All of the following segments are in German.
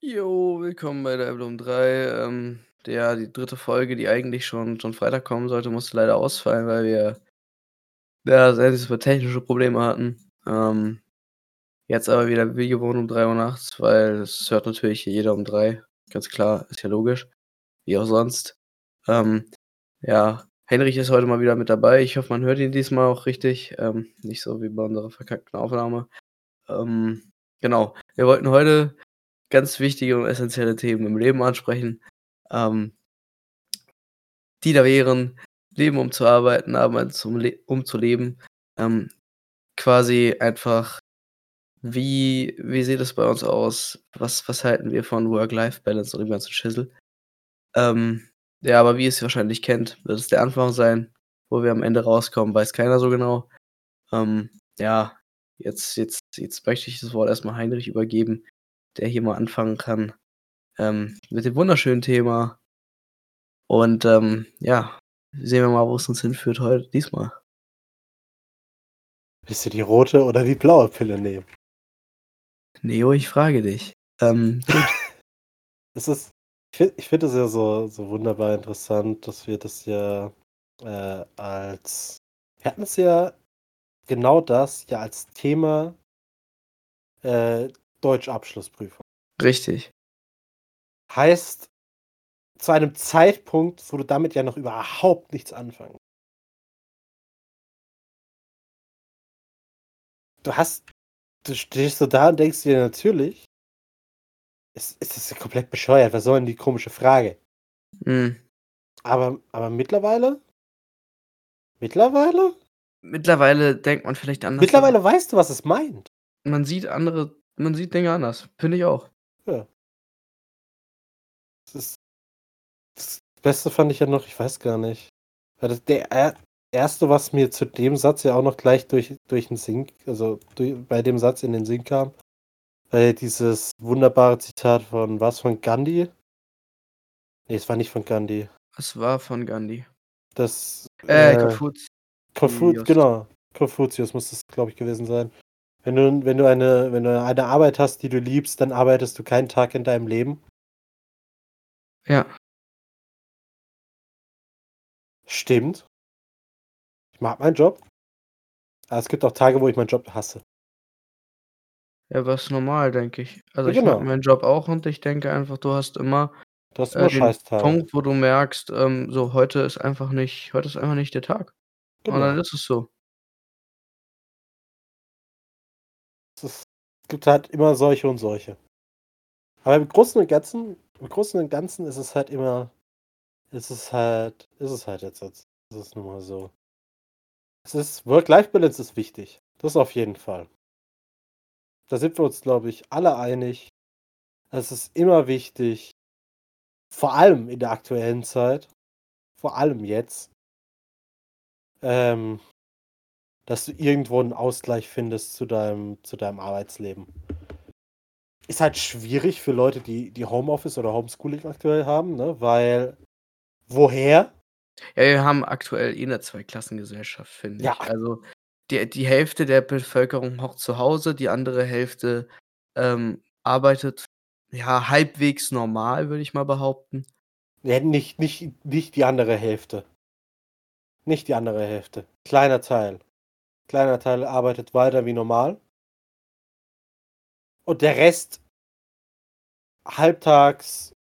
Jo, willkommen bei der Emblem 3. Ähm, ja, die dritte Folge, die eigentlich schon schon Freitag kommen sollte, musste leider ausfallen, weil wir ja, sehr diesmal technische Probleme hatten. Ähm, jetzt aber wieder wie gewohnt um 3:00 nachts, weil es hört natürlich jeder um 3. Ganz klar, ist ja logisch, wie auch sonst. Ähm, ja, Henrich ist heute mal wieder mit dabei. Ich hoffe, man hört ihn diesmal auch richtig, ähm, nicht so wie bei unserer verkackten Aufnahme. Ähm, genau, wir wollten heute ganz wichtige und essenzielle Themen im Leben ansprechen, ähm die da wären: Leben um zu arbeiten, Arbeit zum Le um zu leben. Ähm, quasi einfach, wie wie sieht es bei uns aus? Was was halten wir von Work-Life-Balance und dem ganzen Schissel? Ähm, ja, aber wie ihr es wahrscheinlich kennt, wird es der Anfang sein. Wo wir am Ende rauskommen, weiß keiner so genau. Ähm, ja, jetzt jetzt jetzt möchte ich das Wort erst mal Heinrich übergeben, der hier mal anfangen kann, ähm, mit dem wunderschönen Thema. Und, ähm, ja, sehen wir mal, wo es uns hinführt heut diesmal. Willst du die rote oder die blaue Pille nehmen? Neo, ich frage dich. Ähm. Es ist ich finde ich finde das ja so so wunderbar interessant, dass wir das ja, äh, als wir hatten es ja genau das ja als Thema äh, Deutsch-Abschlussprüfung. Richtig. Heißt, zu einem Zeitpunkt, wo du damit ja noch überhaupt nichts anfangen Du hast du stehst so da und denkst dir natürlich es es ist ja komplett bescheuert. Was soll denn die komische Frage? Mhm. Aber aber mittlerweile mittlerweile Mittlerweile denkt man vielleicht anders mittlerweile weißt du, was es meint. Man sieht andere man sieht Dinge anders, finde ich auch. Ja. Das ist das Beste fand ich ja noch ich weiß gar nicht. Weil das der er Erste, was mir zu dem Satz ja auch noch gleich durch durch 'n Sinn also, durch bei dem Satz in den Sinn kam, war dieses wunderbare Zitat von war's von Gandhi? Ne, es war nicht von Gandhi. Es war von Gandhi. Das, Äh, äh Konfuz Konfu Ius. genau, Konfuzius muss das, glaube ich, gewesen sein. Wenn du wenn du eine wenn du eine Arbeit hast, die du liebst, dann arbeitest du keinen Tag in deinem Leben. Ja. Stimmt. Ich mag meinen Job. Aber es gibt auch Tage, wo ich meinen Job hasse. Ja, aber ist normal, denke ich. Also, Ja, ich mag genau. meinen Job auch und ich denke einfach, du hast immer, Du hast äh, den. Punkt, wo du merkst, ähm, so heute ist einfach nicht heute ist einfach nicht der Tag. Und dann Genau. ist es so. Es gibt halt immer solche und solche. Aber im Großen und Ganzen im Großen und Ganzen ist es halt immer ist es halt ist es halt jetzt ist es nun mal so. Es ist Work-Life-Balance ist wichtig. Das auf jeden Fall. Da sind wir uns, glaube ich, alle einig. Es ist immer wichtig vor allem in der aktuellen Zeit, vor allem jetzt ähm, dass du irgendwo 'n Ausgleich findest zu deinem zu deinem Arbeitsleben. Ist halt schwierig für Leute, die die Homeoffice oder Homeschooling aktuell haben, ne, weil woher? Ja, wir haben aktuell eh 'ne Zweiklassengesellschaft, finde Ja. ich. Also, die die Hälfte der Bevölkerung hockt zu Hause, die andere Hälfte, ähm, arbeitet, ja, halbwegs normal, würde ich mal behaupten. Ja, nicht nicht nicht die andere Hälfte. Nicht die andere Hälfte. Kleiner Teil. Kleiner Teil arbeitet weiter wie normal. Und der Rest halbtags,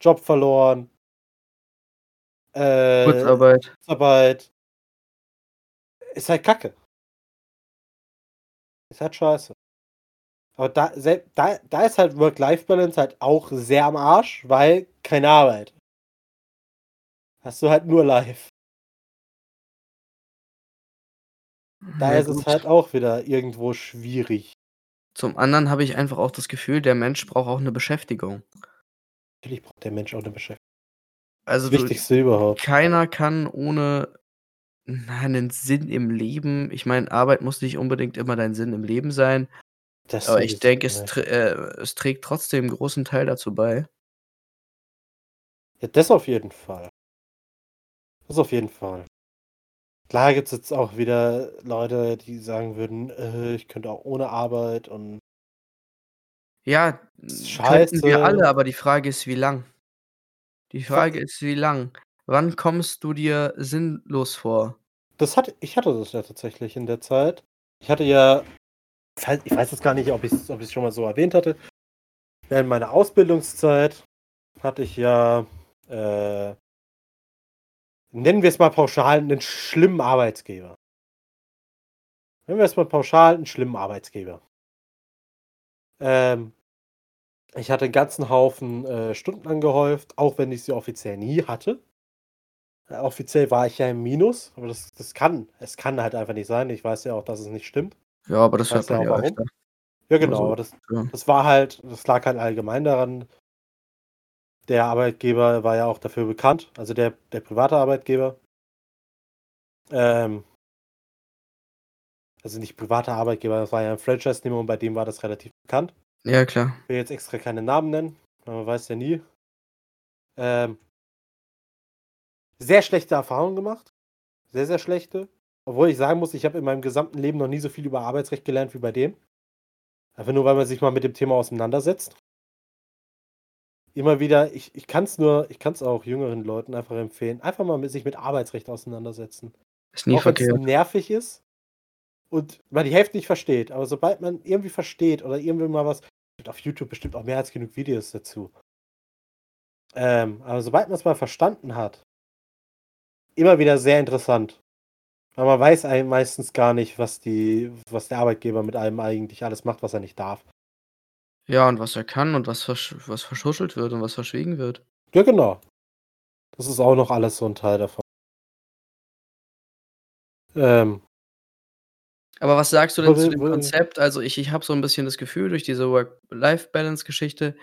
Job verloren äh, Kurzarbeit. Kurzarbeit. Ist halt Kacke. Ist halt scheiße. Aber da da da ist halt Work-Life-Balance halt auch sehr am Arsch, weil keine Arbeit. Hast du halt nur live. Da Ja, ist es gut. halt auch wieder irgendwo schwierig. Zum anderen habe ich einfach auch das Gefühl, der Mensch braucht auch 'ne Beschäftigung. Natürlich braucht der Mensch auch 'ne Beschäftigung. Also, Das du Wichtigste überhaupt. keiner kann ohne, na, 'nen Sinn im Leben ich meine, Arbeit muss nicht unbedingt immer dein Sinn im Leben sein, Das aber ich denke, es trä äh, es trägt trotzdem 'n großen Teil dazu bei. Ja, das auf jeden Fall. Das auf jeden Fall. Klar gibt's jetzt auch wieder Leute, die sagen würden: „Äh, ich könnte auch ohne Arbeit und“ Ja, könnten wir scheiße. alle, aber die Frage ist, wie lang? Die Frage ist, wie lang? Wann kommst du dir sinnlos vor? Das hatte ich hatte das ja tatsächlich in der Zeit. Ich hatte ja ich weiß ich jetzt gar nicht, ob ich's ob ich's schon mal so erwähnt hatte. Während meiner Ausbildungszeit hatte ich ja, äh nennen wir es mal pauschal 'nen schlimmen Arbeitgeber. Nennen wir es mal pauschal 'n schlimmen Arbeitgeber. Ähm, ich hatte 'n ganzen Haufen, äh, Stunden angehäuft, auch wenn ich sie offiziell nie hatte. Äh, offiziell war ich ja im Minus, aber das das kann es kann halt einfach nicht sein. Ich weiß ja auch, dass es nicht stimmt. Ja, aber das hört Weiß ja man auch ja warum. öfter. Ja, genau, Also, aber das ja. das war halt das lag halt allgemein daran der Arbeitgeber war ja auch dafür bekannt, also der der private Arbeitgeber. Ähm also nicht privater Arbeitgeber, das war ja 'n Franchise-Nehmer und bei dem war das relativ bekannt. Ja, klar. Will jetzt extra keine Namen nennen, weil man weiß ja nie. Ähm sehr schlechte Erfahrungen gemacht. Sehr, sehr schlechte. Obwohl ich sagen muss, ich habe in meinem gesamten Leben noch nie so viel über Arbeitsrecht gelernt wie bei dem. Einfach nur, weil man sich mal mit dem Thema auseinandersetzt. Immer wieder ich ich kann's nur ich kann's auch jüngeren Leuten einfach empfehlen, einfach mal mit sich mit Arbeitsrecht auseinandersetzen. Ist nie Auch verkehrt. nervig ist und man die Hälfte nicht versteht, aber sobald man irgendwie versteht oder irgendwie mal was gibt auf YouTube bestimmt auch mehr als genug Videos dazu. Ähm, aber sobald man's mal verstanden hat immer wieder sehr interessant. Weil man weiß ei meistens gar nicht, was die was der Arbeitgeber mit einem eigentlich alles macht, was er nicht darf. Ja, und was er kann und was versch was verschuschelt wird und was verschwiegen wird. Ja, genau. Das ist auch noch alles so 'n Teil davon. Ähm Aber was sagst du denn zu dem Konzept? Also, ich ich habe so 'n bisschen das Gefühl, durch diese Work-Life-Balance-Geschichte,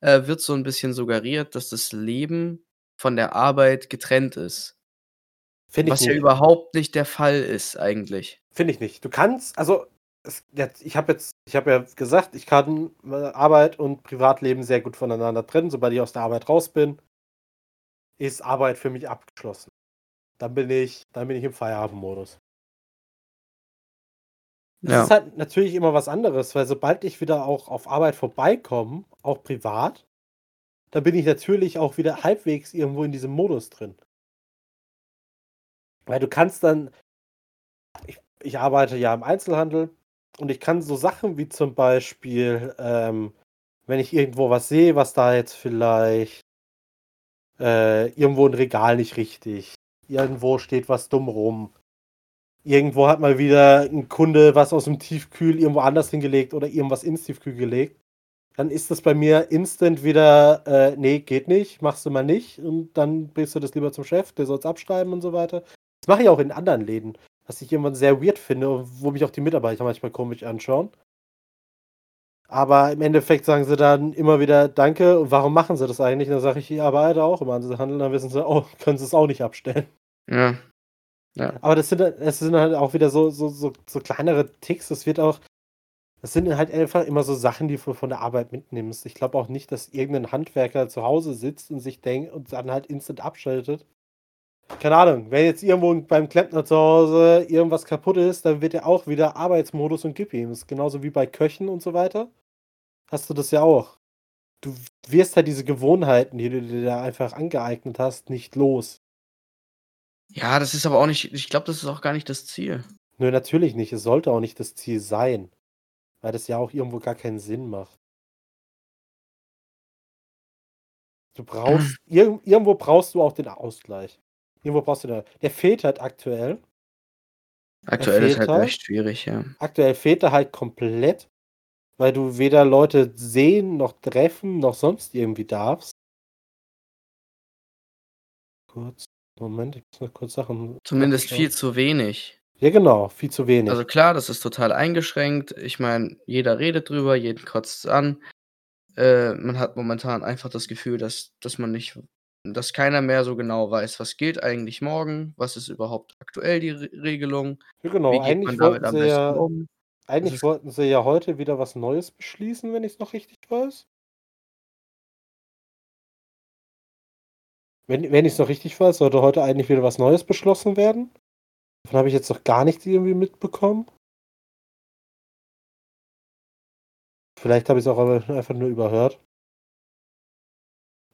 äh, wird so 'n bisschen suggeriert, dass das Leben von der Arbeit getrennt ist. Finde ich Was ja überhaupt nicht der Fall ist eigentlich. Finde ich nicht. Du kannst also, es jetzt ich habe jetzt ich habe ja gesagt, ich kann, Arbeit und Privatleben sehr gut voneinander trennen. Sobald ich aus der Arbeit raus bin ist Arbeit für mich abgeschlossen. Dann bin ich dann bin ich im Feierabendmodus. Es Ja. ist halt natürlich immer was anderes, weil sobald ich wieder auch auf Arbeit vorbeikomme, auch privat, da bin ich natürlich auch wieder halbwegs irgendwo in diesem Modus drin. Weil du kannst dann ich ich arbeite ja im Einzelhandel und ich kann so Sachen wie zum Beispiel, ähm, wenn ich irgendwo was sehe, was da jetzt vielleicht äh, irgendwo 'n Regal nicht richtig, irgendwo steht was dumm rum. Irgendwo hat mal wieder 'n Kunde was aus'm Tiefkühl irgendwo anders hingelegt oder irgendwas ins Tiefkühl gelegt. Dann ist das bei mir instant wieder, äh: „Ne, geht nicht, machst du mal nicht.“ Und dann bringst du das lieber zum Chef, der soll's abschreiben und so weiter. Das mache ich auch in anderen Läden, was ich irgendwann sehr weird finde, wo mich auch die Mitarbeiter manchmal komisch anschauen. Aber im Endeffekt sagen sie dann immer wieder: „Danke.“ Und warum machen sie das eigentlich? Und dann sage ich: „Ich arbeite auch im Einzelhandel.“ Dann wissen sie: „Oh, können sie's auch nicht abstellen.“ Ja. Ja. Aber das sind halt es sind halt auch wieder so so so so kleinere Ticks. Das wird auch das sind halt einfach immer so Sachen, die du von der Arbeit mitnimmst. Ich glaube auch nicht, dass irgend 'nen Handwerker zu Hause sitzt und sich denkt und dann halt instant abschaltet. Keine Ahnung, wenn jetzt irgendwo beim Klempner zu Hause irgendwas kaputt ist, dann wird ja auch wieder Arbeitsmodus und gib ihm. Ist genauso wie bei Köchen und so weiter. Hast du das ja auch. Du wirst halt diese Gewohnheiten, die du dir da einfach angeeignet hast, nicht los. Ja, das ist aber auch nicht ich glaube, das ist auch gar nicht das Ziel. Nö, natürlich nicht. Es sollte auch nicht das Ziel sein, weil das ja auch irgendwo gar keinen Sinn macht. Du brauchst irgend irgendwo brauchst du auch den Ausgleich. Irgendwo brauchst du da der fehlt halt aktuell. Aktuell ist halt halt. echt schwierig, ja. Aktuell fehlt er halt komplett, weil du weder Leute sehen noch treffen noch sonst irgendwie darfst. Kurz, Moment, ich muss mal kurz Sachen Zumindest viel zu wenig. Ja, genau, viel zu wenig. Also klar, das ist total eingeschränkt. Ich meine, jeder redet drüber, jeden kotzt es an. Äh, man hat momentan einfach das Gefühl, dass dass man nicht dass keiner mehr so genau weiß, was gilt eigentlich morgen? Was ist überhaupt aktuell die Re Regelung? Ja, genau. Wie geht man Eigentlich damit am sie besten ja um? Eigentlich ist wollten sie ja heute wieder was Neues beschließen, wenn ich's noch richtig weiß. Wenn wenn ich's noch richtig weiß, sollte heute eigentlich wieder was Neues beschlossen werden. Davon habe ich jetzt noch gar nichts irgendwie mitbekommen. Vielleicht habe ich es auch einfach nur überhört.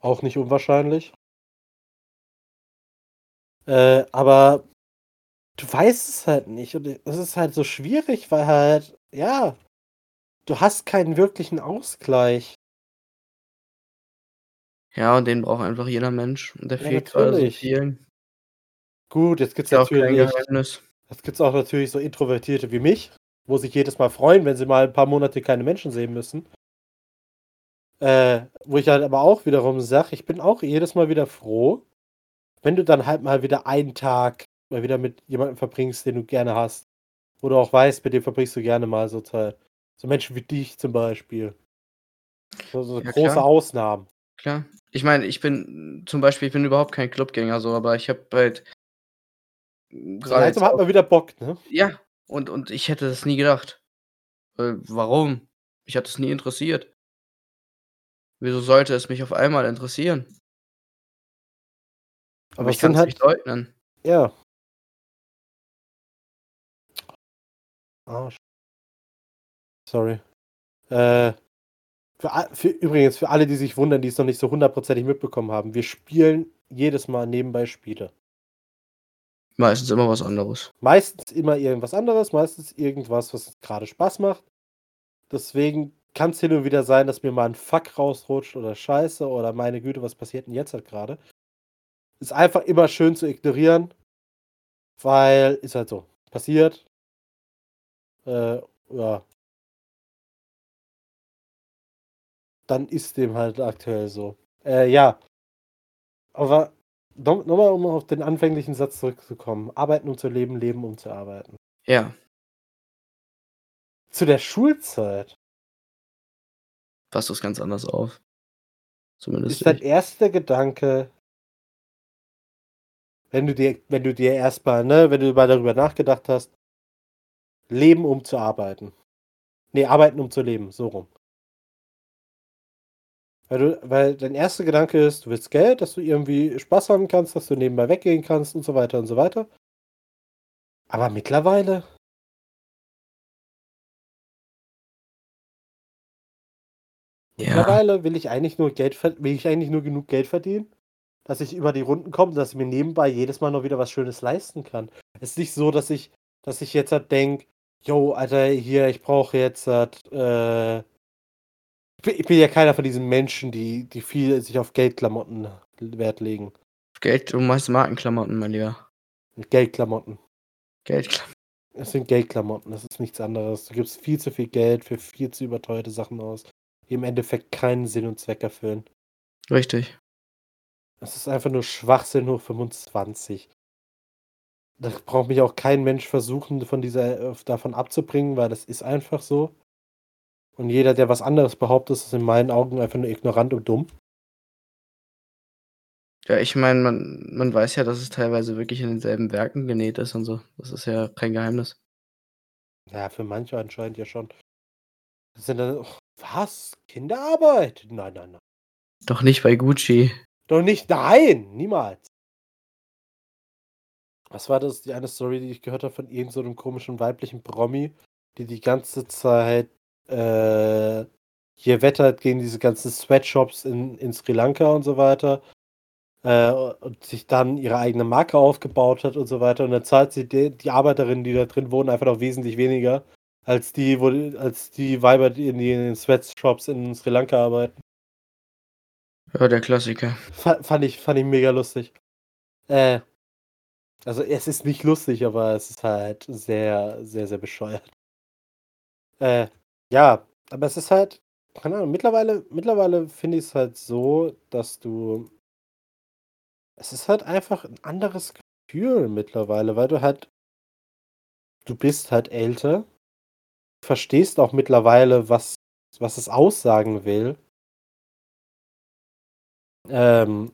Auch nicht unwahrscheinlich. Äh, aber du weißt es halt nicht. Und es ist halt so schwierig, weil halt, ja, du hast keinen wirklichen Ausgleich. Ja, und den braucht einfach jeder Mensch. Und der Ja, fehlt gerade so vielen. Gut, jetzt gibt's natürlich jetzt gibt's auch natürlich so Introvertierte wie mich, wo sich jedes Mal freuen, wenn sie mal ein paar Monate keine Menschen sehen müssen. Äh, wo ich halt aber auch wiederum sage, ich bin auch jedes Mal wieder froh, wenn du dann halt mal wieder einen Tag mal wieder mit jemandem verbringst, den du gerne hast. Wo du auch weißt, mit dem verbringst du gerne mal so Zeit. So Menschen wie dich zum Beispiel. So, so Ja, große klar. Ausnahmen. Klar. Ich meine, ich bin zum Beispiel, ich bin überhaupt kein Clubgänger so, aber ich habe halt So gerade langsam hat man wieder Bock, ne? ja, und und ich hätte das nie gedacht. Äh, warum? Mich hat das nie interessiert. Wieso sollte es mich auf einmal interessieren? Aber Aber ich es sind kann's halt nicht leugnen. ja. Arsch. Sorry. Äh, für für übrigens, für alle, die sich wundern, die es noch nicht so hundertprozentig mitbekommen haben, wir spielen jedes Mal nebenbei Spiele. Meistens immer was anderes. Meistens immer irgendwas anderes, meistens irgendwas, was grade Spaß macht. Deswegen kann's hin und wieder sein, dass mir mal 'n Fuck rausrutscht oder Scheiße oder meine Güte, was passiert denn jetzt halt grade? Ist einfach immer schön zu ignorieren, weil ist halt so. Passiert. Äh, ja. Dann ist dem halt aktuell so. Äh, ja. Aber no noch mal, um auf den anfänglichen Satz zurückzukommen. Arbeiten, um zu leben, leben, um zu arbeiten. Ja. Zu der Schulzeit Fasst du's ganz anders auf. Zumindest ist dein erster Gedanke wenn du dir wenn du dir erst mal ne, wenn du mal darüber nachgedacht hast leben, um zu arbeiten. Ne, arbeiten, um zu leben, so rum. Weil du weil dein erster Gedanke ist, du willst Geld, dass du irgendwie Spaß haben kannst, dass du nebenbei weggehen kannst und so weiter und so weiter. Aber mittlerweile Ja. mittlerweile will ich eigentlich nur Geld will ich eigentlich nur genug Geld verdienen, dass ich über die Runden komme, dass ich mir nebenbei jedes Mal noch wieder was Schönes leisten kann. Es ist nicht so, dass ich dass ich jetzt halt denke: „Jo, Alter, hier, ich brauche jetzt halt, äh“ ich bin ja keiner von diesen Menschen, die die viel sich auf Geldklamotten Wert legen. Geld du meinst Markenklamotten, mein Lieber. Geldklamotten. Geldklam Es sind Geldklamotten, das ist nichts anderes. Du gibst viel zu viel Geld für viel zu überteuerte Sachen aus, im Endeffekt keinen Sinn und Zweck erfüllen. Richtig. Es ist einfach nur Schwachsinn hoch 25. Da braucht mich auch kein Mensch versuchen, von dieser äh, davon abzubringen, weil das ist einfach so. Und jeder, der was anderes behauptet, ist in meinen Augen einfach nur ignorant und dumm. Ja, ich meine, man man weiß ja, dass es teilweise wirklich in denselben Werken genäht ist und so. Das ist ja kein Geheimnis. Ja, für manche anscheinend ja schon. Das sind dann was? Kinderarbeit? Nein, nein, nein. Doch nicht bei Gucci. Doch nicht nein, niemals. Was war das, die eine Story, die ich gehört habe von irgend so 'nem komischen weiblichen Promi, die die ganze Zeit, äh, hier wettert gegen diese ganzen Sweatshops in in Sri Lanka und so weiter, äh, und sich dann ihre eigene Marke aufgebaut hat und so weiter. Und dann zahlt sie de die Arbeiterinnen, die da drin wohnen, einfach noch wesentlich weniger als die, wo als die Weiber, die in den Sweatshops in Sri Lanka arbeiten. Ja, der Klassiker. Fa fand ich fand ich mega lustig. Äh, also, es ist nicht lustig, aber es ist halt sehr, sehr, sehr bescheuert. Äh, ja, aber es ist halt keine Ahnung, mittlerweile mittlerweile finde ich's halt so, dass du es ist halt einfach 'n anderes Gefühl mittlerweile, weil du halt du bist halt älter, verstehst auch mittlerweile, was was es aussagen will. Ähm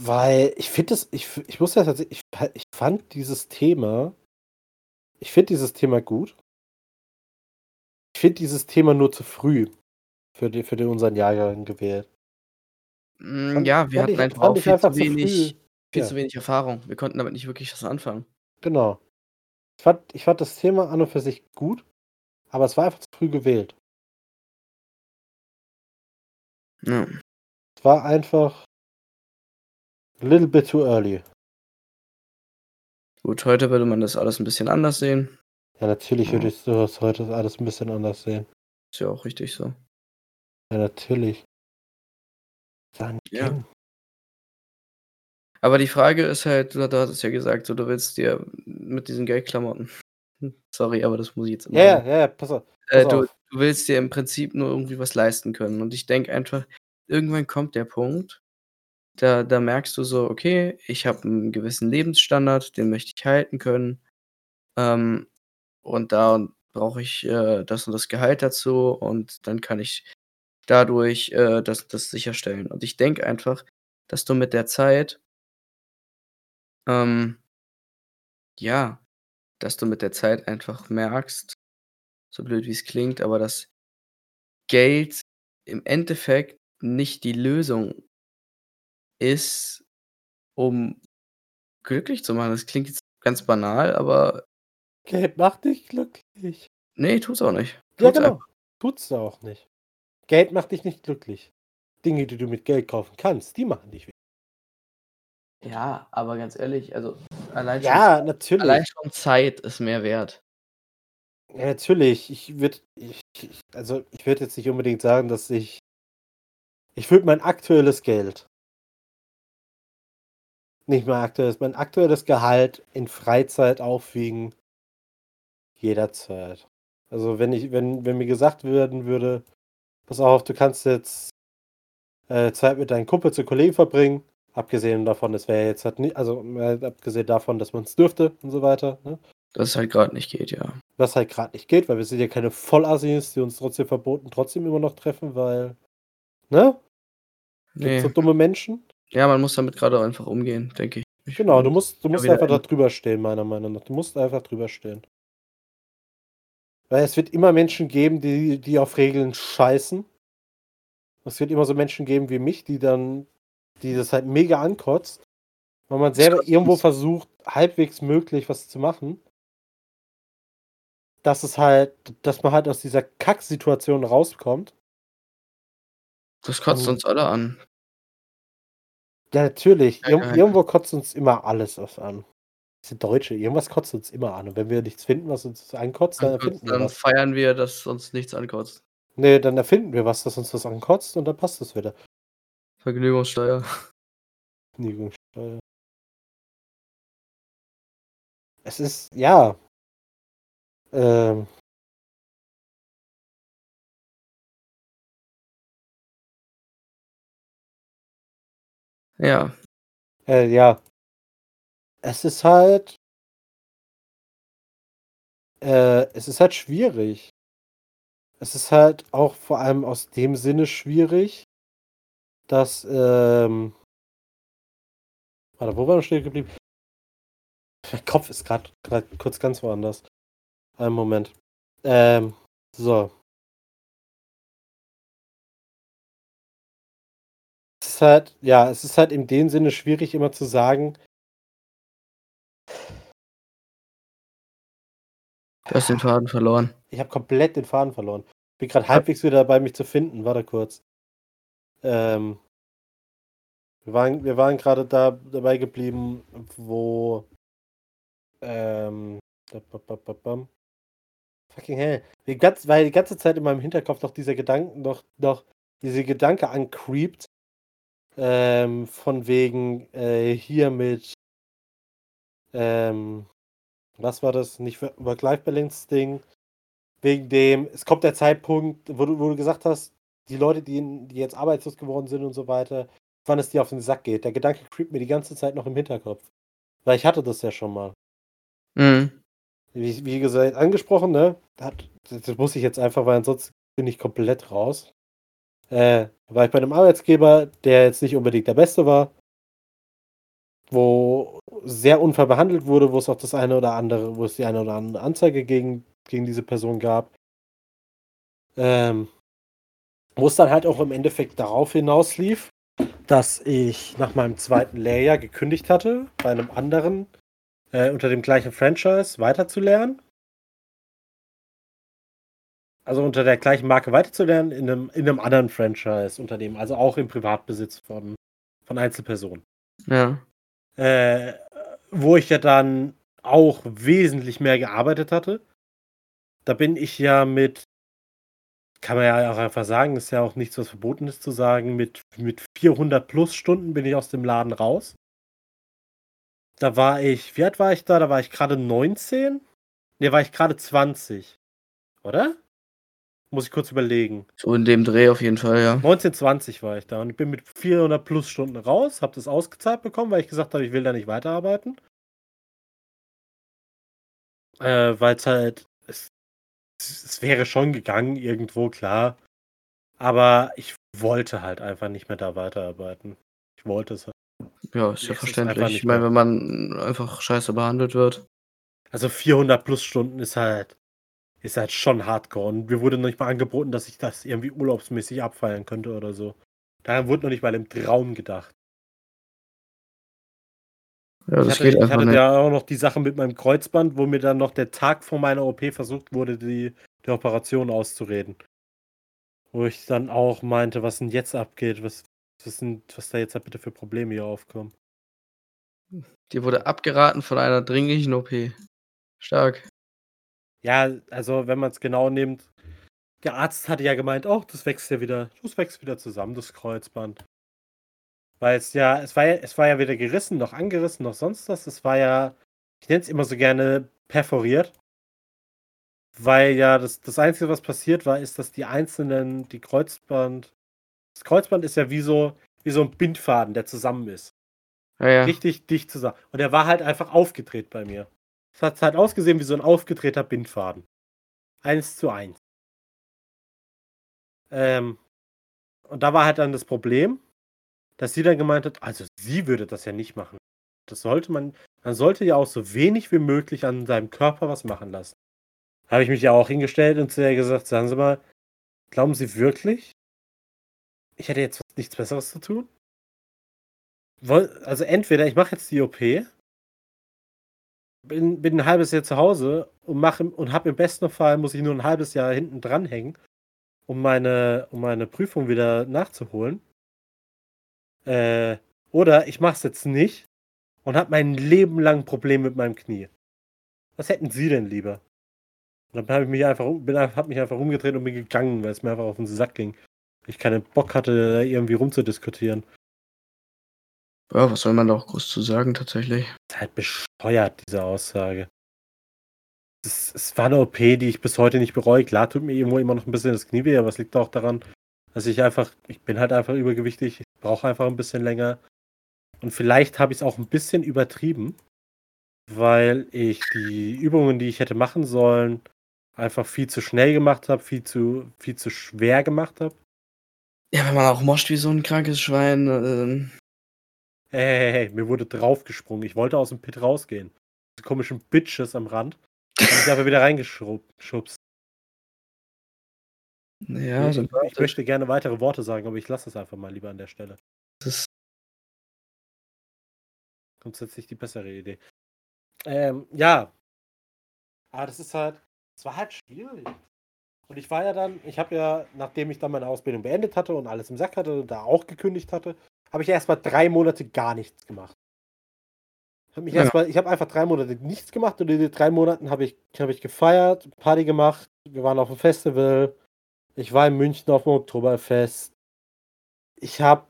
weil ich finde das ich ich muss ja tatsächlich ich ich fand dieses Thema ich finde dieses Thema gut. Ich finde dieses Thema nur zu früh für de für den unseren Jahrgang gewählt. Hm, Fand ja, wir hatten ich einfach auch viel einfach zu wenig viel Ja. zu wenig Erfahrung. Wir konnten damit nicht wirklich was anfangen. Genau. Ich fand ich fand das Thema an und für sich gut. Aber es war einfach zu früh gewählt. Ja. Es war einfach a little bit too early. Gut, heute würde man das alles ein bisschen anders sehen. Ja, natürlich würdest du das heute alles ein bisschen anders sehen. Ist ja auch richtig so. Ja, natürlich. Dann Ja. ging. Aber die Frage ist halt, du du hattest ja gesagt, so, du willst dir mit diesen Geldklamotten sorry, aber das muss ich jetzt immer Ja, ja, ja, pass auf. Äh, Pass du auf. du willst dir im Prinzip nur irgendwie was leisten können. Und ich denke einfach, irgendwann kommt der Punkt, da da merkst du so: „Okay, ich habe 'n gewissen Lebensstandard, den möchte ich halten können, ähm, und da brauche ich, äh, das und das Gehalt dazu und dann kann ich dadurch, äh, das das sicherstellen.“ Und ich denke einfach, dass du mit der Zeit ähm ja, dass du mit der Zeit einfach merkst, so blöd wie's klingt, aber dass Geld im Endeffekt nicht die Lösung ist, um glücklich zu machen. Das klingt jetzt ganz banal, aber Geld macht dich glücklich. Ne, tut's auch nicht. Ja, Tut's genau. einfach Tut's auch nicht. Geld macht dich nicht glücklich. Dinge, die du mit Geld kaufen kannst, die machen dich Ja, aber ganz ehrlich, also allein schon Ja, allein natürlich. schon Zeit ist mehr wert. Ja, natürlich. Ich würde ich ich also, ich würde jetzt nicht unbedingt sagen, dass ich ich würde mein aktuelles Geld nicht mein aktuelles mein aktuelles Gehalt in Freizeit aufwiegen jederzeit. Also, wenn ich wenn wenn mir gesagt werden würde: „Pass auf, du kannst jetzt, äh, Zeit mit deinen Kumpels und Kollegen verbringen“, abgesehen davon, es wäre jetzt halt nie also, äh, abgesehen davon, dass man's dürfte und so weiter, ne? Dass es halt grad nicht geht, ja. Was halt grad nicht geht, weil wir sind ja keine Vollassis, die uns trotzdem verboten trotzdem immer noch treffen, weil ne? Gibt's so dumme Menschen? Ja, man muss damit auch einfach umgehen, denke ich. Ich Genau, du muss musst du musst einfach da drüber stehen, meiner Meinung nach. Du musst einfach drüber stehen. Weil es wird immer Menschen geben, die die auf Regeln scheißen. Es wird immer so Menschen geben wie mich, die dann die das halt mega ankotzt, weil man Das selber irgendwo versucht, halbwegs möglich was zu machen. Dass es halt dass man halt aus dieser Kacksituation rauskommt. Das kotzt Und uns alle an. Ja, natürlich. Ja, Irgend ja, irgendwo kotzt uns immer alles was an. Wir sind Deutsche, irgendwas kotzt uns immer an. Und wenn wir nichts finden, was uns ankotzt, dann erfinden wir dann was. feiern wir, dass uns nichts ankotzt. Ne, dann erfinden wir was, dass uns das ankotzt und dann passt das wieder. Vergnügungssteuer. Vergnügungssteuer. Es ist ja. Ähm Ja. Äh, ja. Es ist halt äh, es ist halt schwierig. Es ist halt auch vor allem aus dem Sinne schwierig, dass, ähm Warte, wo waren wir stehen geblieben? Mein Kopf ist grad kurz ganz woanders. Einen Moment. Ähm, so. Es ist halt ja, es ist halt in dem Sinne schwierig, immer zu sagen Du hast den Faden verloren. Ich habe komplett den Faden verloren. Bin grad Ja. halbwegs wieder dabei, mich zu finden. Warte kurz. Ähm wir waren wir waren grade da dabei geblieben, wo ähm. Fucking hell. Die ganz weil die ganze Zeit in meinem Hinterkopf noch dieser Gedanken noch noch dieser Gedanke ancreept, ähm, von wegen, äh, hier mit ähm, was war das? Nicht Wo Work-Life-Balance-Ding. Wegen dem es kommt der Zeitpunkt, wo du wo du gesagt hast, die Leute, die die jetzt arbeitslos geworden sind und so weiter, wann es dir auf den Sack geht. Der Gedanke creept mir die ganze Zeit noch im Hinterkopf. Weil ich hatte das ja schon mal. Mhm. Wie wie gesagt, angesprochen, ne? Hat das muss ich jetzt einfach, weil ansonsten bin ich komplett raus. Äh, war ich bei 'nem Arbeitsgeber, der jetzt nicht unbedingt der Beste war. Wo sehr unfair behandelt wurde, wo es auch das eine oder andere wo es die eine oder andere Anzeige gegen gegen diese Person gab. Ähm, wo es dann halt auch im Endeffekt darauf hinauslief, dass ich nach meinem 2. Lehrjahr gekündigt hatte, bei 'nem anderen äh, unter dem gleichen Franchise weiterzulernen. also unter der gleichen Marke weiterzulernen, in einem, in einem anderen Franchise-Unternehmen, also auch im Privatbesitz von, von Einzelpersonen. Ja. Äh, wo ich ja dann auch wesentlich mehr gearbeitet hatte. Da bin ich ja mit, kann man ja auch einfach sagen, ist ja auch nichts, was verboten ist zu sagen, mit, mit 400 plus Stunden bin ich aus dem Laden raus. Da war ich, wie alt war ich da? Da war ich gerade 19? Ne, war ich gerade 20. Oder? Muss ich kurz überlegen. So in dem Dreh auf jeden Fall, ja. 1920 war ich da und ich bin mit 400 plus Stunden raus, habe das ausgezahlt bekommen, weil ich gesagt habe, ich will da nicht weiterarbeiten. Äh, weil es halt, es, wäre schon gegangen irgendwo, klar. Aber ich wollte halt einfach nicht mehr da weiterarbeiten. Ich wollte es halt. Ja, ist ja ist verständlich. Ich meine, wenn man einfach scheiße behandelt wird. Also 400 plus Stunden ist halt, ist halt schon hardcore. Und mir wurde noch nicht mal angeboten, dass ich das irgendwie urlaubsmäßig abfeiern könnte oder so. Daran wurde noch nicht mal im Traum gedacht. Ja, Ich hatte, ich hatte ja auch noch die Sache mit meinem Kreuzband, wo mir dann noch der Tag vor meiner OP versucht wurde, die, die Operation auszureden. Wo ich dann auch meinte, was denn jetzt abgeht, was, was, sind, was da jetzt halt bitte für Probleme hier aufkommen. Dir wurde abgeraten von einer dringlichen OP. Stark. Ja, also wenn man es genau nimmt, der Arzt hatte ja gemeint, oh, das wächst ja wieder, das wächst wieder zusammen, das Kreuzband. Weil es ja, es war ja, es war ja weder gerissen, noch angerissen, noch sonst was. Es war ja, ich nenne es immer so gerne perforiert. Weil ja das, das Einzige, was passiert war, ist, dass die einzelnen, die Kreuzband, das Kreuzband ist ja wie so, wie so ein Bindfaden, der zusammen ist. Ja, ja. Richtig dicht zusammen. Und der war halt einfach aufgedreht bei mir. Es hat halt ausgesehen wie so ein aufgedrehter Bindfaden. Eins zu eins. Ähm, und da war halt dann das Problem, dass sie dann gemeint hat, also sie würde das ja nicht machen. Das sollte man, man sollte ja auch so wenig wie möglich an seinem Körper was machen lassen. Habe ich mich ja auch hingestellt und zu ihr gesagt, sagen Sie mal, glauben Sie wirklich, ich hätte jetzt nichts Besseres zu tun? Also entweder ich mache jetzt die OP, bin, bin ein halbes Jahr zu Hause und und habe im besten Fall muss ich nur ein halbes Jahr hinten dranhängen, um meine, um meine Prüfung wieder nachzuholen. Äh, oder ich mache es jetzt nicht und habe mein Leben lang ein Problem mit meinem Knie. Was hätten Sie denn lieber? Und dann habe ich mich einfach, bin, hab mich einfach umgedreht und bin gegangen, weil es mir einfach auf den Sack ging. Ich keinen Bock hatte, da irgendwie rumzudiskutieren. Ja, was soll man da auch groß zu sagen, tatsächlich? ist halt bescheuert, diese Aussage. Es, es war eine OP, die ich bis heute nicht bereue. Klar tut mir irgendwo immer noch ein bisschen das Knie weh, aber es liegt auch daran, dass ich einfach, ich bin halt einfach übergewichtig, ich brauche einfach ein bisschen länger. Und vielleicht habe ich es auch ein bisschen übertrieben, weil ich die Übungen, die ich hätte machen sollen, einfach viel zu schnell gemacht habe, viel zu, viel zu schwer gemacht habe. Ja, wenn man auch moscht wie so ein krankes Schwein. Ähm, Hey, hey, hey, mir wurde draufgesprungen. Ich wollte aus dem Pit rausgehen. Diese komischen Bitches am Rand. Hab mich einfach wieder reingeschubst. Ja, ich, ich möchte gerne weitere Worte sagen, aber ich lasse es einfach mal lieber an der Stelle. Das ist, Grundsätzlich die bessere Idee. Ähm, ja. Aber das ist halt, es war halt schwierig. Und ich war ja dann, ich habe ja, nachdem ich dann meine Ausbildung beendet hatte und alles im Sack hatte und da auch gekündigt hatte, habe ich erstmal drei Monate gar nichts gemacht. Hab mich Ja. erstmal, ich habe einfach drei Monate nichts gemacht und in den drei Monaten habe ich, hab ich gefeiert, Party gemacht, wir waren auf dem Festival, ich war in München auf dem Oktoberfest. Ich habe,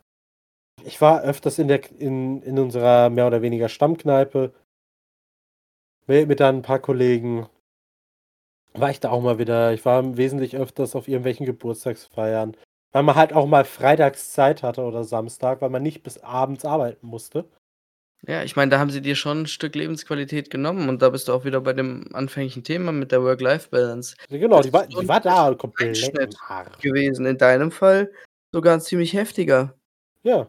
ich war öfters in der, in, in unserer mehr oder weniger Stammkneipe mit, mit dann ein paar Kollegen. War ich da auch mal wieder. Ich war wesentlich öfters auf irgendwelchen Geburtstagsfeiern. Weil man halt auch mal freitags Zeit hatte oder Samstag, weil man nicht bis abends arbeiten musste. Ja, ich meine, da haben sie dir schon ein Stück Lebensqualität genommen und da bist du auch wieder bei dem anfänglichen Thema mit der Work-Life-Balance. Genau, Das die ist war, schon die war da komplett im Einschnitt Arsch. gewesen. In deinem Fall sogar ein ziemlich heftiger. Ja.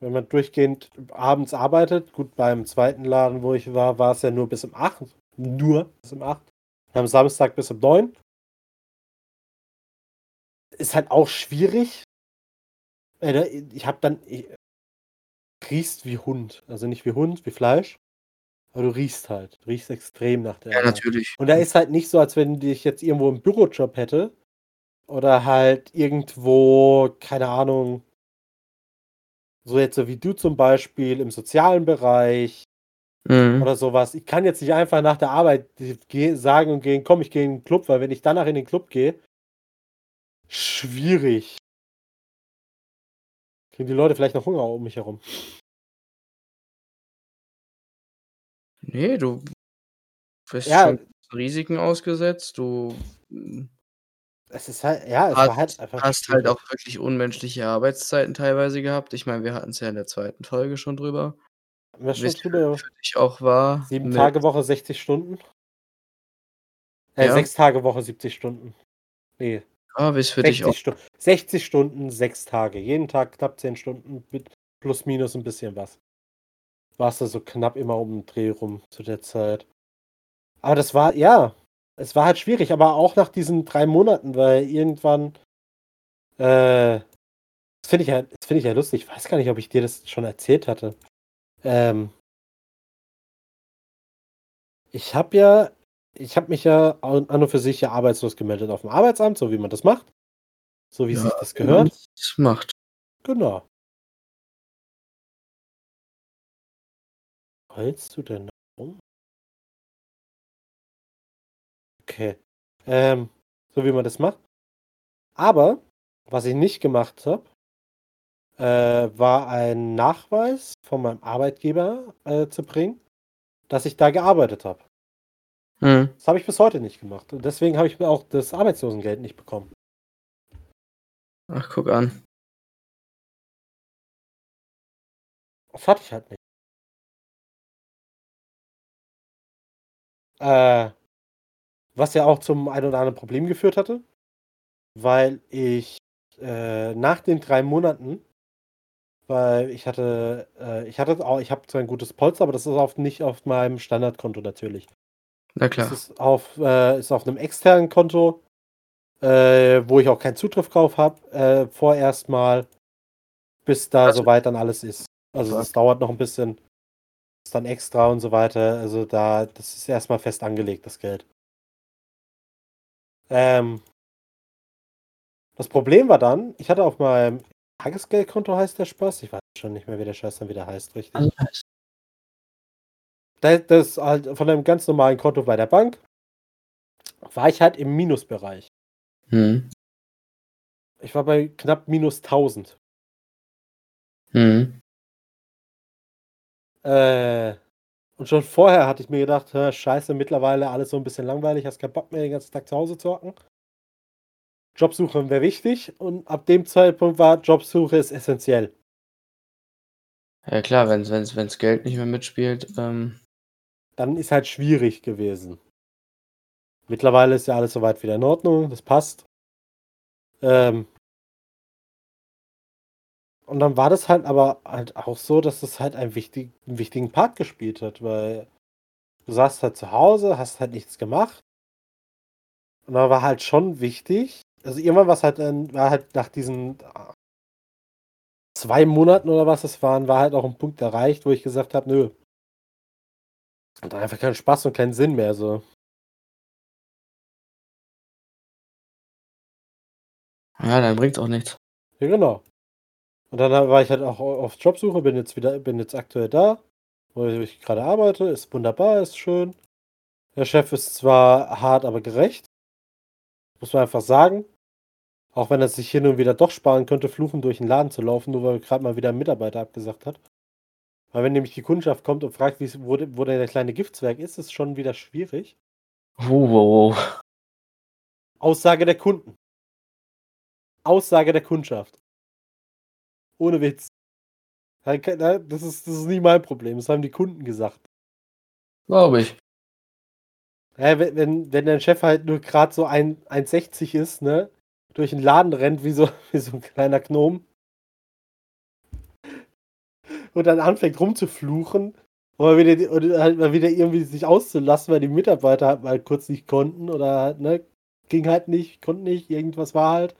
Wenn man durchgehend abends arbeitet, gut, beim zweiten Laden, wo ich war, war es ja nur bis um 8. Nur bis um 8. Am Samstag bis um 9. Ist halt auch schwierig. Äh, Ich habe dann. Riechst wie Hund. Also nicht wie Hund, wie Fleisch. Aber du riechst halt. Du riechst extrem nach der Ja, Arbeit. natürlich. Und da ist halt nicht so, als wenn ich jetzt irgendwo 'n Bürojob hätte oder halt irgendwo, keine Ahnung so jetzt so wie du zum Beispiel im sozialen Bereich Mhm. oder so was. Ich kann jetzt nicht einfach nach der Arbeit sagen und gehen: „Komm, ich gehe in 'n Club“, weil wenn ich danach in den Club gehe schwierig. Kriegen die Leute vielleicht noch Hunger um mich herum. Ne, du bist Ja. schon Risiken ausgesetzt. Du, hm Es ist halt ja, es war halt hast einfach hast halt auch wirklich unmenschliche Arbeitszeiten teilweise gehabt. Ich meine, wir hatten's ja in der 2. Folge schon drüber. Hatten wir schon für drüber für dich auch war 7 mit Tage Woche, 60 Stunden? Äh, Ja. 6 Tage Woche, 70 Stunden. Ne. Ah, wie's für dich auch 60 Stu 60 Stunden, 6 Tage. Jeden Tag knapp 10 Stunden mit plus minus 'n bisschen was. Warst du so knapp immer um 'n Dreh rum zu der Zeit. Aber das war ja, es war halt schwierig, aber auch nach diesen 3 Monaten, weil irgendwann äh, das finde ich ja das finde ich ja lustig. Ich weiß gar nicht, ob ich dir das schon erzählt hatte. Ähm ich habe ja ich habe mich ja an und für sich ja arbeitslos gemeldet aufm Arbeitsamt, so wie man das macht. So wie Ja, sich das gehört. das macht. Genau. Heulst du denn da rum? Okay. Ähm, so wie man das macht. Aber was ich nicht gemacht habe äh, war ein Nachweis von meinem Arbeitgeber, äh, zu bringen, dass ich da gearbeitet habe. Mhm. Das habe ich bis heute nicht gemacht und deswegen habe ich mir auch das Arbeitslosengeld nicht bekommen. Ach, guck an. Das hatte ich halt nicht. Äh, was ja auch zum ein oder anderen Problem geführt hatte, weil ich, äh, nach den 3 Monaten weil ich hatte äh, ich hatte au ich habe zwar 'n gutes Polster, aber das ist auf nicht auf meinem Standardkonto natürlich. Na Das klar. ist auf äh, ist auf 'nem externen Konto, äh, wo ich auch keinen Zugriff drauf habe, äh, vorerst mal, bis da Also soweit dann alles ist. Also, das dauert noch 'n bisschen. Ist dann extra und so weiter. Also, da das ist erst mal fest angelegt, das Geld. Ähm das Problem war dann, ich hatte auf meinem Tagesgeldkonto heißt der Spaß. Ich weiß schon nicht mehr, wie der Scheiß dann wieder heißt, richtig. Da das halt von einem ganz normalen Konto bei der Bank war ich halt im Minusbereich. Mhm. Ich war bei knapp minus 1.000. Mhm. Äh, und schon vorher hatte ich mir gedacht: „Hä, scheiße, mittlerweile alles so 'n bisschen langweilig, hast keinen Bock mehr, den ganzen Tag zu Hause zu hocken.“ Jobsuche wäre wichtig und ab dem Zeitpunkt war Jobsuche ist essenziell. Ja klar, wenn's wenn's wenn's Geld nicht mehr mitspielt, ähm Dann ist halt schwierig gewesen. Mittlerweile ist ja alles so weit wieder in Ordnung, das passt. Ähm und dann war das halt aber halt auch so, dass das halt einen wichtig 'n wichtigen Part gespielt hat, weil du saßt halt zu Hause, hast halt nichts gemacht. Und da war halt schon wichtig also, irgendwann war's halt dann war halt nach diesen, ah 2 Monaten oder was das waren, war halt auch 'n Punkt erreicht, wo ich gesagt habe: „Nö.“ Hat einfach keinen Spaß und keinen Sinn mehr so. Ja, dann bringt's auch nichts. Ja, genau. Und dann war ich halt auch au auf Jobsuche, bin jetzt wieder bin jetzt aktuell da, wo ich grade arbeite, ist wunderbar, ist schön. Der Chef ist zwar hart, aber gerecht. Muss man einfach sagen. Auch wenn er sich hin und wieder doch sparen könnte, fluchend durch 'n Laden zu laufen, nur weil grad mal wieder 'n Mitarbeiter abgesagt hat. Weil wenn nämlich die Kundschaft kommt und fragt, wo wo denn der kleine Giftzwerg ist, ist schon wieder schwierig. Oh, wow, wow. Aussage der Kunden. Aussage der Kundschaft. Ohne Witz. Das ist das ist nicht mein Problem, das haben die Kunden gesagt. Glaube ich. Ja, we wenn wenn dein Chef halt nur grad so ein 1,60 ist, ne, durch 'n Laden rennt wie so wie so 'n kleiner Gnom und dann anfängt rumzufluchen oder wieder die oder halt mal wieder irgendwie sich auszulassen, weil die Mitarbeiter halt mal kurz nicht konnten oder halt, ne, ging halt nicht, konnten nicht, irgendwas war halt.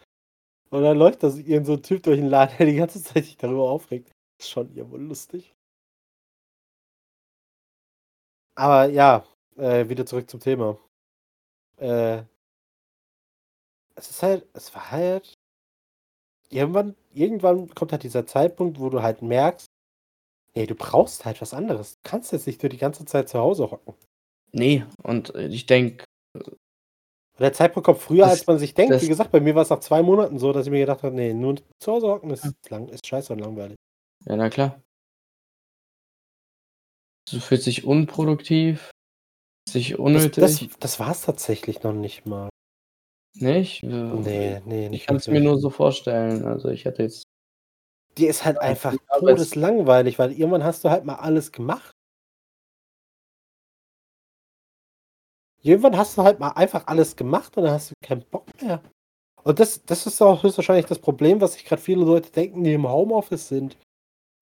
Und dann läuft da so irgend so 'n Typ durch 'n Laden, der die ganze Zeit sich darüber aufregt. Ist schon irgendwo lustig. Aber ja, äh, wieder zurück zum Thema. Äh es ist halt es war halt irgendwann irgendwann kommt halt dieser Zeitpunkt, wo du halt merkst: „Ey, du brauchst halt was anderes. Du kannst jetzt nicht nur die ganze Zeit zu Hause hocken.“ Ne, und, äh, ich denke Der Zeitpunkt kommt früher, Das als man sich denkt. das Wie gesagt, bei mir war's nach 2 Monaten so, dass ich mir gedacht habe: „Ne, nur zu Hause hocken ist lang ist scheiße und langweilig.“ Ja, na klar. Du fühlst dich unproduktiv, sich Das das unnötig. das war's tatsächlich noch nicht mal. Nicht? Äh, Ne, ne, ich nicht kann's mir nur so vorstellen. Also, ich hatte jetzt Dir ist halt einfach todeslangweilig, weil irgendwann hast du halt mal alles gemacht. Irgendwann hast du halt mal einfach alles gemacht und dann hast du keinen Bock mehr. Und das das ist auch höchstwahrscheinlich das Problem, was sich grad viele Leute denken, die im Homeoffice sind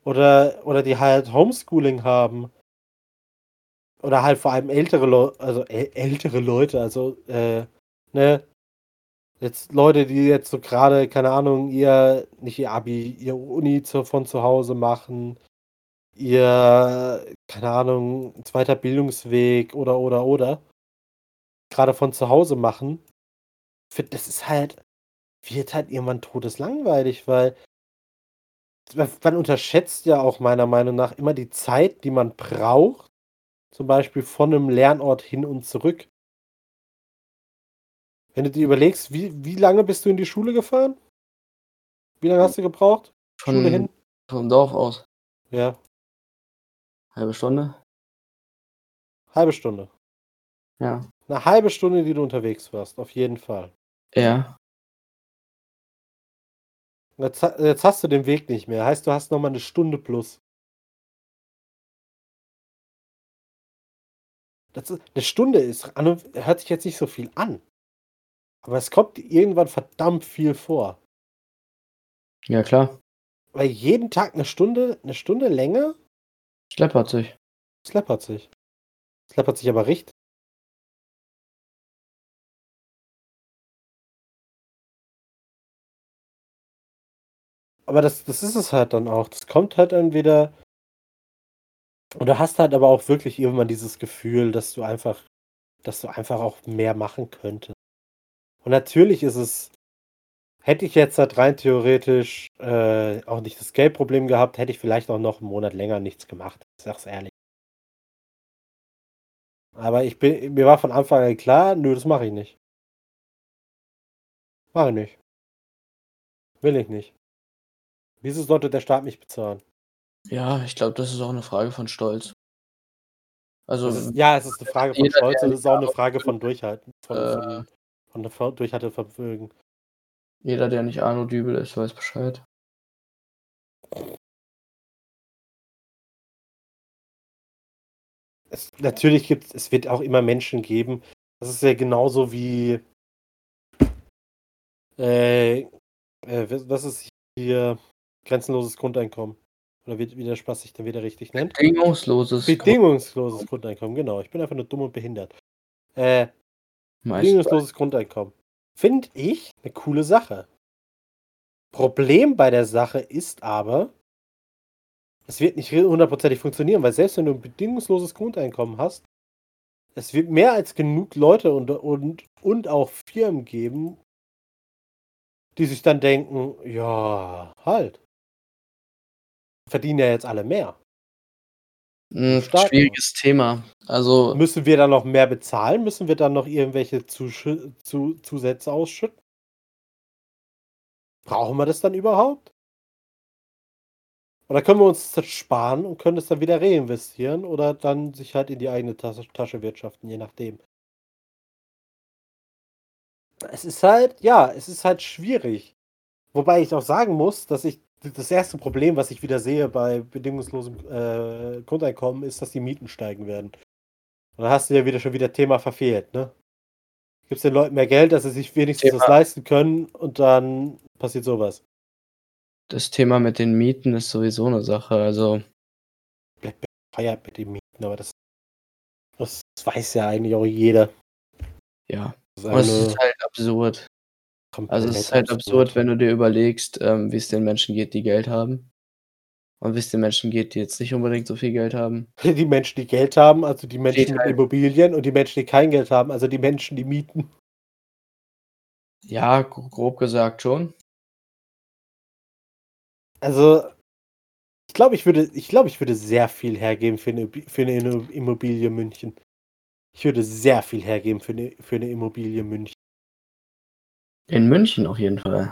oder oder die halt Homeschooling haben. Oder halt vor allem ältere Leu also äl ältere Leute, also, äh, ne? Jetzt Leute, die jetzt so grade, keine Ahnung, ihr nicht ihr Abi, ihr Uni zu von zu Hause machen, ihr, keine Ahnung, 2. Bildungsweg oder, oder, oder grade von zu Hause machen. Das ist halt wird halt irgendwann todeslangweilig, weil man unterschätzt ja auch meiner Meinung nach immer die Zeit, die man braucht, zum Beispiel von 'nem Lernort hin und zurück. Wenn du dir überlegst, wie wie lange bist du in die Schule gefahren? Wie lange hast du gebraucht? Schule Von hin? vom Dorf aus. Ja. Halbe Stunde. Halbe Stunde. Ja. 'Ne halbe Stunde, die du unterwegs warst, auf jeden Fall. Ja. Jetzt jetzt hast du den Weg nicht mehr. Heißt, du hast noch mal 'ne Stunde plus. Das ist 'ne Stunde ist hört sich jetzt nicht so viel an. Aber es kommt irgendwann verdammt viel vor. Ja, klar. Weil jeden Tag 'ne Stunde 'ne Stunde länger Schleppert sich. Es läppert sich. Es läppert sich aber richt Aber das das ist es halt dann auch. Das kommt halt dann wieder und du hast halt aber auch wirklich irgendwann dieses Gefühl, dass du einfach dass du einfach auch mehr machen könntest. Und natürlich ist es hätte ich jetzt halt rein theoretisch, äh, auch nicht das Geldproblem gehabt, hätte ich vielleicht auch noch 'n Monat länger nichts gemacht. Ich sage es ehrlich. Aber ich bin mir war von Anfang an klar: „Nö, das mache ich nicht.“ Mache ich nicht. Will ich nicht. Wieso sollte der Staat mich bezahlen? Ja, ich glaube, das ist auch 'ne Frage von Stolz. Also, ist ja, es ist 'ne Frage von Stolz und es ist auch 'ne arbeiten Frage von Durchhalten, von äh von Durchhaltevermögen. Jeder, der nicht Arno Dübel ist, weiß Bescheid. Es natürlich gibt's es wird auch immer Menschen geben das ist ja genauso wie äh, äh, was ist hier grenzenloses Grundeinkommen? Oder wie wie der Spaß sich dann wieder richtig nennt? Bedingungsloses Bedingungsloses Grundeinkommen. Grundeinkommen, genau. Ich bin einfach nur dumm und behindert. Äh, Meist bedingungsloses Grundeinkommen. Finde ich 'ne coole Sache. Problem bei der Sache ist aber es wird nicht hundertprozentig funktionieren, weil selbst wenn du 'n bedingungsloses Grundeinkommen hast es wird mehr als genug Leute und und und auch Firmen geben die sich dann denken: „Ja, halt.“ Verdienen ja jetzt alle mehr. Hm, Staat nur. schwieriges Thema. Also Müssen wir dann noch mehr bezahlen? Müssen wir dann noch irgendwelche Zuschü Zu Zusätze ausschütten? Brauchen wir das dann überhaupt? Oder können wir uns das sparen und können das dann wieder reinvestieren oder dann sich halt in die eigene Tasse Tasche wirtschaften, je nachdem. Es ist halt ja, es ist halt schwierig. Wobei ich auch sagen muss, dass ich das 1. Problem, was ich wieder sehe bei bedingungslosem, äh, Grundeinkommen, ist, dass die Mieten steigen werden. Und da hast du ja wieder schon wieder Thema verfehlt, ne? Gibst den Leuten mehr Geld, dass sie sich wenigstens was Thema leisten können und dann passiert so was. Das Thema mit den Mieten ist sowieso 'ne Sache, also Bleibt bescheuert mit den Mieten, aber das das weiß ja eigentlich auch jeder. Ja, Das eine ist halt absurd. Also, es komplett ist halt absurd, absurd. wenn du dir überlegst, ähm, wie's den Menschen geht, die Geld haben. Und wie es den Menschen geht, die jetzt nicht unbedingt so viel Geld haben. Die Menschen, die Geld haben, also die Menschen mit halt Immobilien und die Menschen, die kein Geld haben, also die Menschen, die mieten. Ja, gro grob gesagt schon. Also, ich glaube, ich würde ich glaube, ich würde sehr viel hergeben für 'ne Bi für 'ne Inno Immobilie München. Ich würde sehr viel hergeben für 'ne für 'ne Immobilie München. In München auf jeden Fall.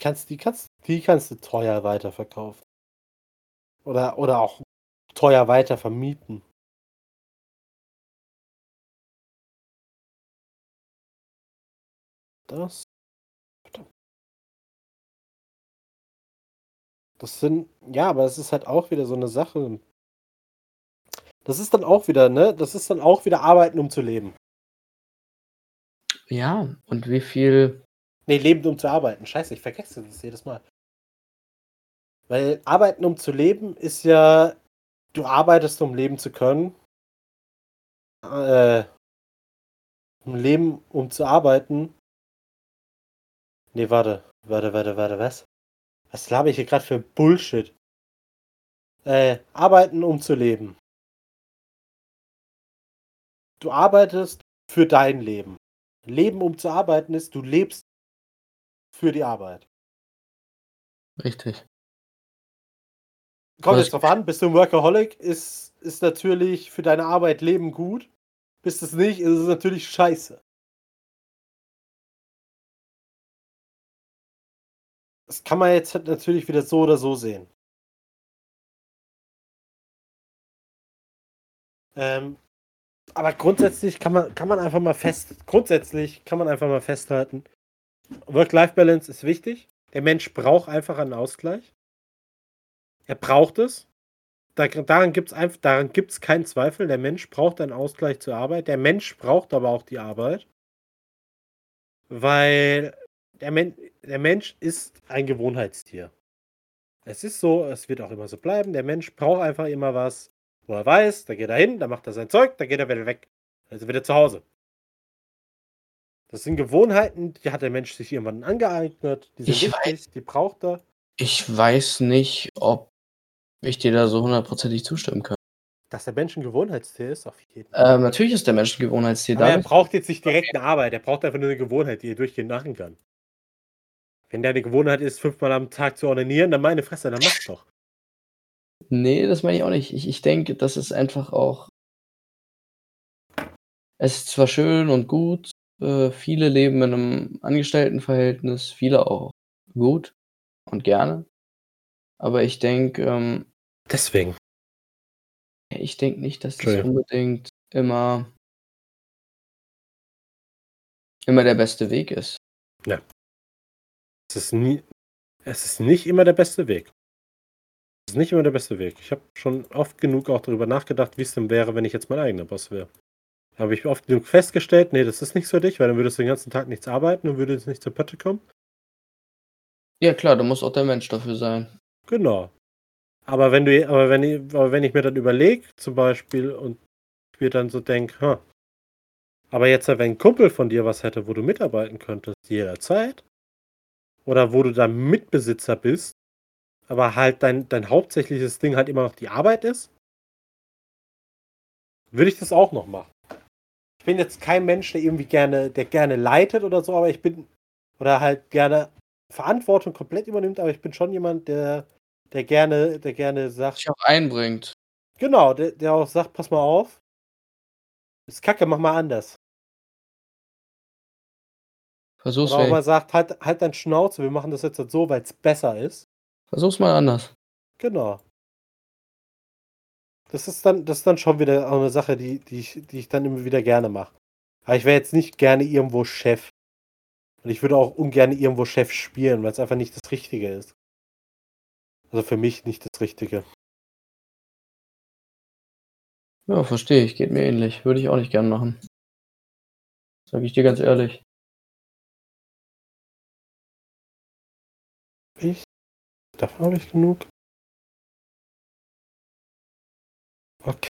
Kannst die kannst die kannst du teuer weiterverkaufen. Oder oder auch teuer weiter vermieten. Das. Das sind ja, aber es ist halt auch wieder so 'ne Sache das ist dann auch wieder, ne das ist dann auch wieder Arbeiten, um zu leben. Ja, und wie viel Ne, leben, um zu arbeiten. Scheiße, ich vergesse das jedes Mal. Weil arbeiten, um zu leben, ist ja du arbeitest, um leben zu können. Äh um leben, um zu arbeiten. Ne, warte. Warte, warte, warte, was? Was laber ich hier grad für Bullshit? Äh, arbeiten, um zu leben. Du arbeitest für dein Leben. Leben, um zu arbeiten, ist, du lebst für die Arbeit. Richtig. Kommt Was jetzt drauf an, bist du 'n Workaholic, ist ist natürlich für deine Arbeit Leben gut. Bist es nicht, ist es natürlich scheiße. Das kann man jetzt halt natürlich wieder so oder so sehen. Ähm, aber grundsätzlich kann man kann man einfach mal fest grundsätzlich kann man einfach mal festhalten, Work-Life-Balance ist wichtig. Der Mensch braucht einfach einen Ausgleich. Er braucht es. Da daran gibt's einf daran gibt's keinen Zweifel. Der Mensch braucht einen Ausgleich zur Arbeit. Der Mensch braucht aber auch die Arbeit. Weil der Men der Mensch ist ein Gewohnheitstier. Es ist so, es wird auch immer so bleiben. Der Mensch braucht einfach immer was, wo er weiß, da geht er hin, da macht er sein Zeug, dann geht er wieder weg. Er wieder zu Hause. Das sind Gewohnheiten, die hat der Mensch sich irgendwann angeeignet. Die sind Ich wichtig, die braucht er. Ich weiß nicht, ob ich dir da so hundertprozentig zustimmen kann. Dass der Mensch 'n Gewohnheitstier ist, auf jeden Fall. Ähm, natürlich ist der Mensch 'n Gewohnheitstier. Aber er braucht jetzt nicht direkt 'ne Arbeit. Er braucht einfach nur 'ne Gewohnheit, die er durchgehend machen kann. Wenn deine Gewohnheit ist, fünfmal am Tag zu onanieren, dann meine Fresse, dann mach's doch. Ne, das meine ich auch nicht. Ich ich denke, das ist einfach auch es ist zwar schön und gut, äh, viele leben in 'nem Angestelltenverhältnis, viele auch gut und gerne. Aber ich denke, ähm Deswegen. ich denke nicht, dass das unbedingt immer immer der beste Weg ist. Ja. Es ist nie es ist nicht immer der beste Weg. Es ist nicht immer der beste Weg. Ich habe schon oft genug auch darüber nachgedacht, wie's denn wäre, wenn ich jetzt mein eigener Boss wäre. Habe ich oft genug festgestellt: „Ne, das ist nichts für dich, weil dann würdest du den ganzen Tag nichts arbeiten und würdest nicht zur Potte kommen.“ Ja klar, da muss auch der Mensch dafür sein. Genau. Aber wenn du aber wenn i aber wenn ich mir dann überlege, zum Beispiel und mir dann so denke: „Ha, aber jetzt, wenn 'n Kumpel von dir was hätte, wo du mitarbeiten könntest jederzeit oder wo du dann Mitbesitzer bist, aber halt dein dein hauptsächliches Ding halt immer noch die Arbeit ist“ würde ich das auch noch machen. Ich bin jetzt kein Mensch, der irgendwie gerne der gerne leitet oder so, aber ich bin oder halt gerne Verantwortung komplett übernimmt, aber ich bin schon jemand, der der gerne der gerne sagt Sich auch einbringt. Genau, der der auch sagt: „Pass mal auf ist Kacke, mach mal anders.“ Versuch's Oder auch mal sagt: „Halt halt dein Schnauze, wir machen das jetzt halt so, weil's besser ist.“ Versuch's mal anders. Genau. Das ist dann das ist dann schon wieder auch 'ne Sache, die die ich die ich dann immer wieder gerne mache. Aber ich wäre jetzt nicht gerne irgendwo Chef. Und ich würde auch ungerne irgendwo Chef spielen, weil's einfach nicht das Richtige ist. Also, für mich nicht das Richtige. Ja, verstehe ich, geht mir ähnlich. Würde ich auch nicht gern machen. Sage ich dir ganz ehrlich. Davon habe ich genug. Okay.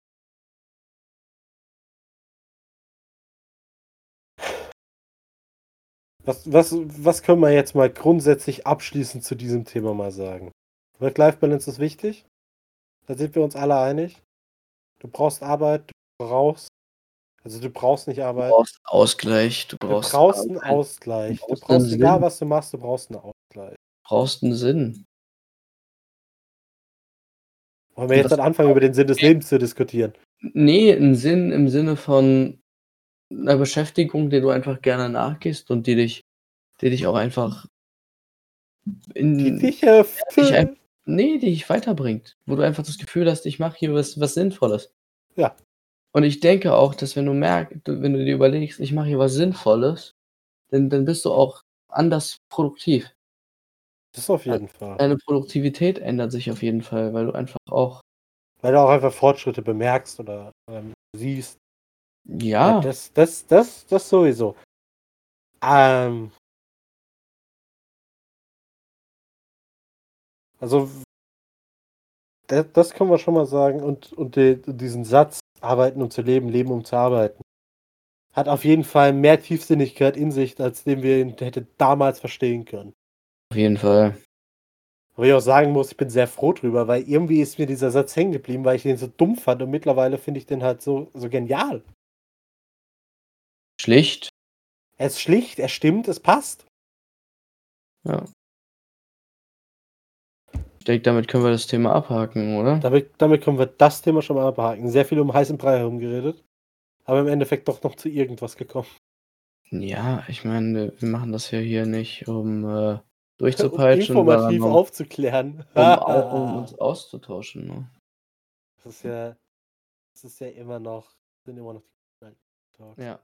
Was was was können wir jetzt mal grundsätzlich abschließend zu diesem Thema mal sagen? Work-Life-Balance ist wichtig. Da sind wir uns alle einig. Du brauchst Arbeit, du brauchst also du brauchst nicht Du Arbeit. brauchst Ausgleich, du Du brauchst brauchst 'n Arbeit. Ausgleich. Du Du brauchst brauchst egal, was du machst, du brauchst 'n Ausgleich. Du brauchst 'n Sinn. Wollen wir jetzt dann anfangen, über den Sinn des Lebens zu diskutieren? Ne, 'n Sinn im Sinne von 'ner Beschäftigung, der du einfach gerne nachgehst und die dich die dich auch einfach Die in dich ja, dich ein erfüllt. ne, die dich weiterbringt, wo du einfach das Gefühl hast: „Ich mache hier was was Sinnvolles.“ Ja. Und ich denke auch, dass wenn du merk du wenn du dir überlegst: „Ich mache hier was Sinnvolles“, dann dann bist du auch anders produktiv. Das auf Äh, jeden Fall. deine Produktivität ändert sich auf jeden Fall, weil du einfach auch Weil du auch einfach Fortschritte bemerkst oder, ähm, siehst. Ja, Ja. das das das das sowieso. Ähm Also w da das können wir schon mal sagen und und de diesen Satz: „Arbeiten um zu leben, leben um zu arbeiten“, hat auf jeden Fall mehr Tiefsinnigkeit in sich, als den wir ihn hätte damals verstehen können. Auf jeden Fall. Wo ich auch sagen muss, ich bin sehr froh drüber, weil irgendwie ist mir dieser Satz hängen geblieben, weil ich den so dumm fand und mittlerweile finde ich den halt so so genial. Schlicht. Er ist schlicht, er stimmt, es passt. Ja. Ich denke, damit können wir das Thema abhaken, oder? Damit damit können wir das Thema schon mal abhaken. Sehr viel um heißen Brei herum geredet, aber im Endeffekt doch noch zu irgendwas gekommen. Ja, ich meine, wir machen das ja hier nicht, um, äh, Um durchzupeitschen, sondern informativ um aufzuklären. um um uns auszutauschen, ne? Das ist ja das ist ja immer noch sind immer noch die Talks. Ja.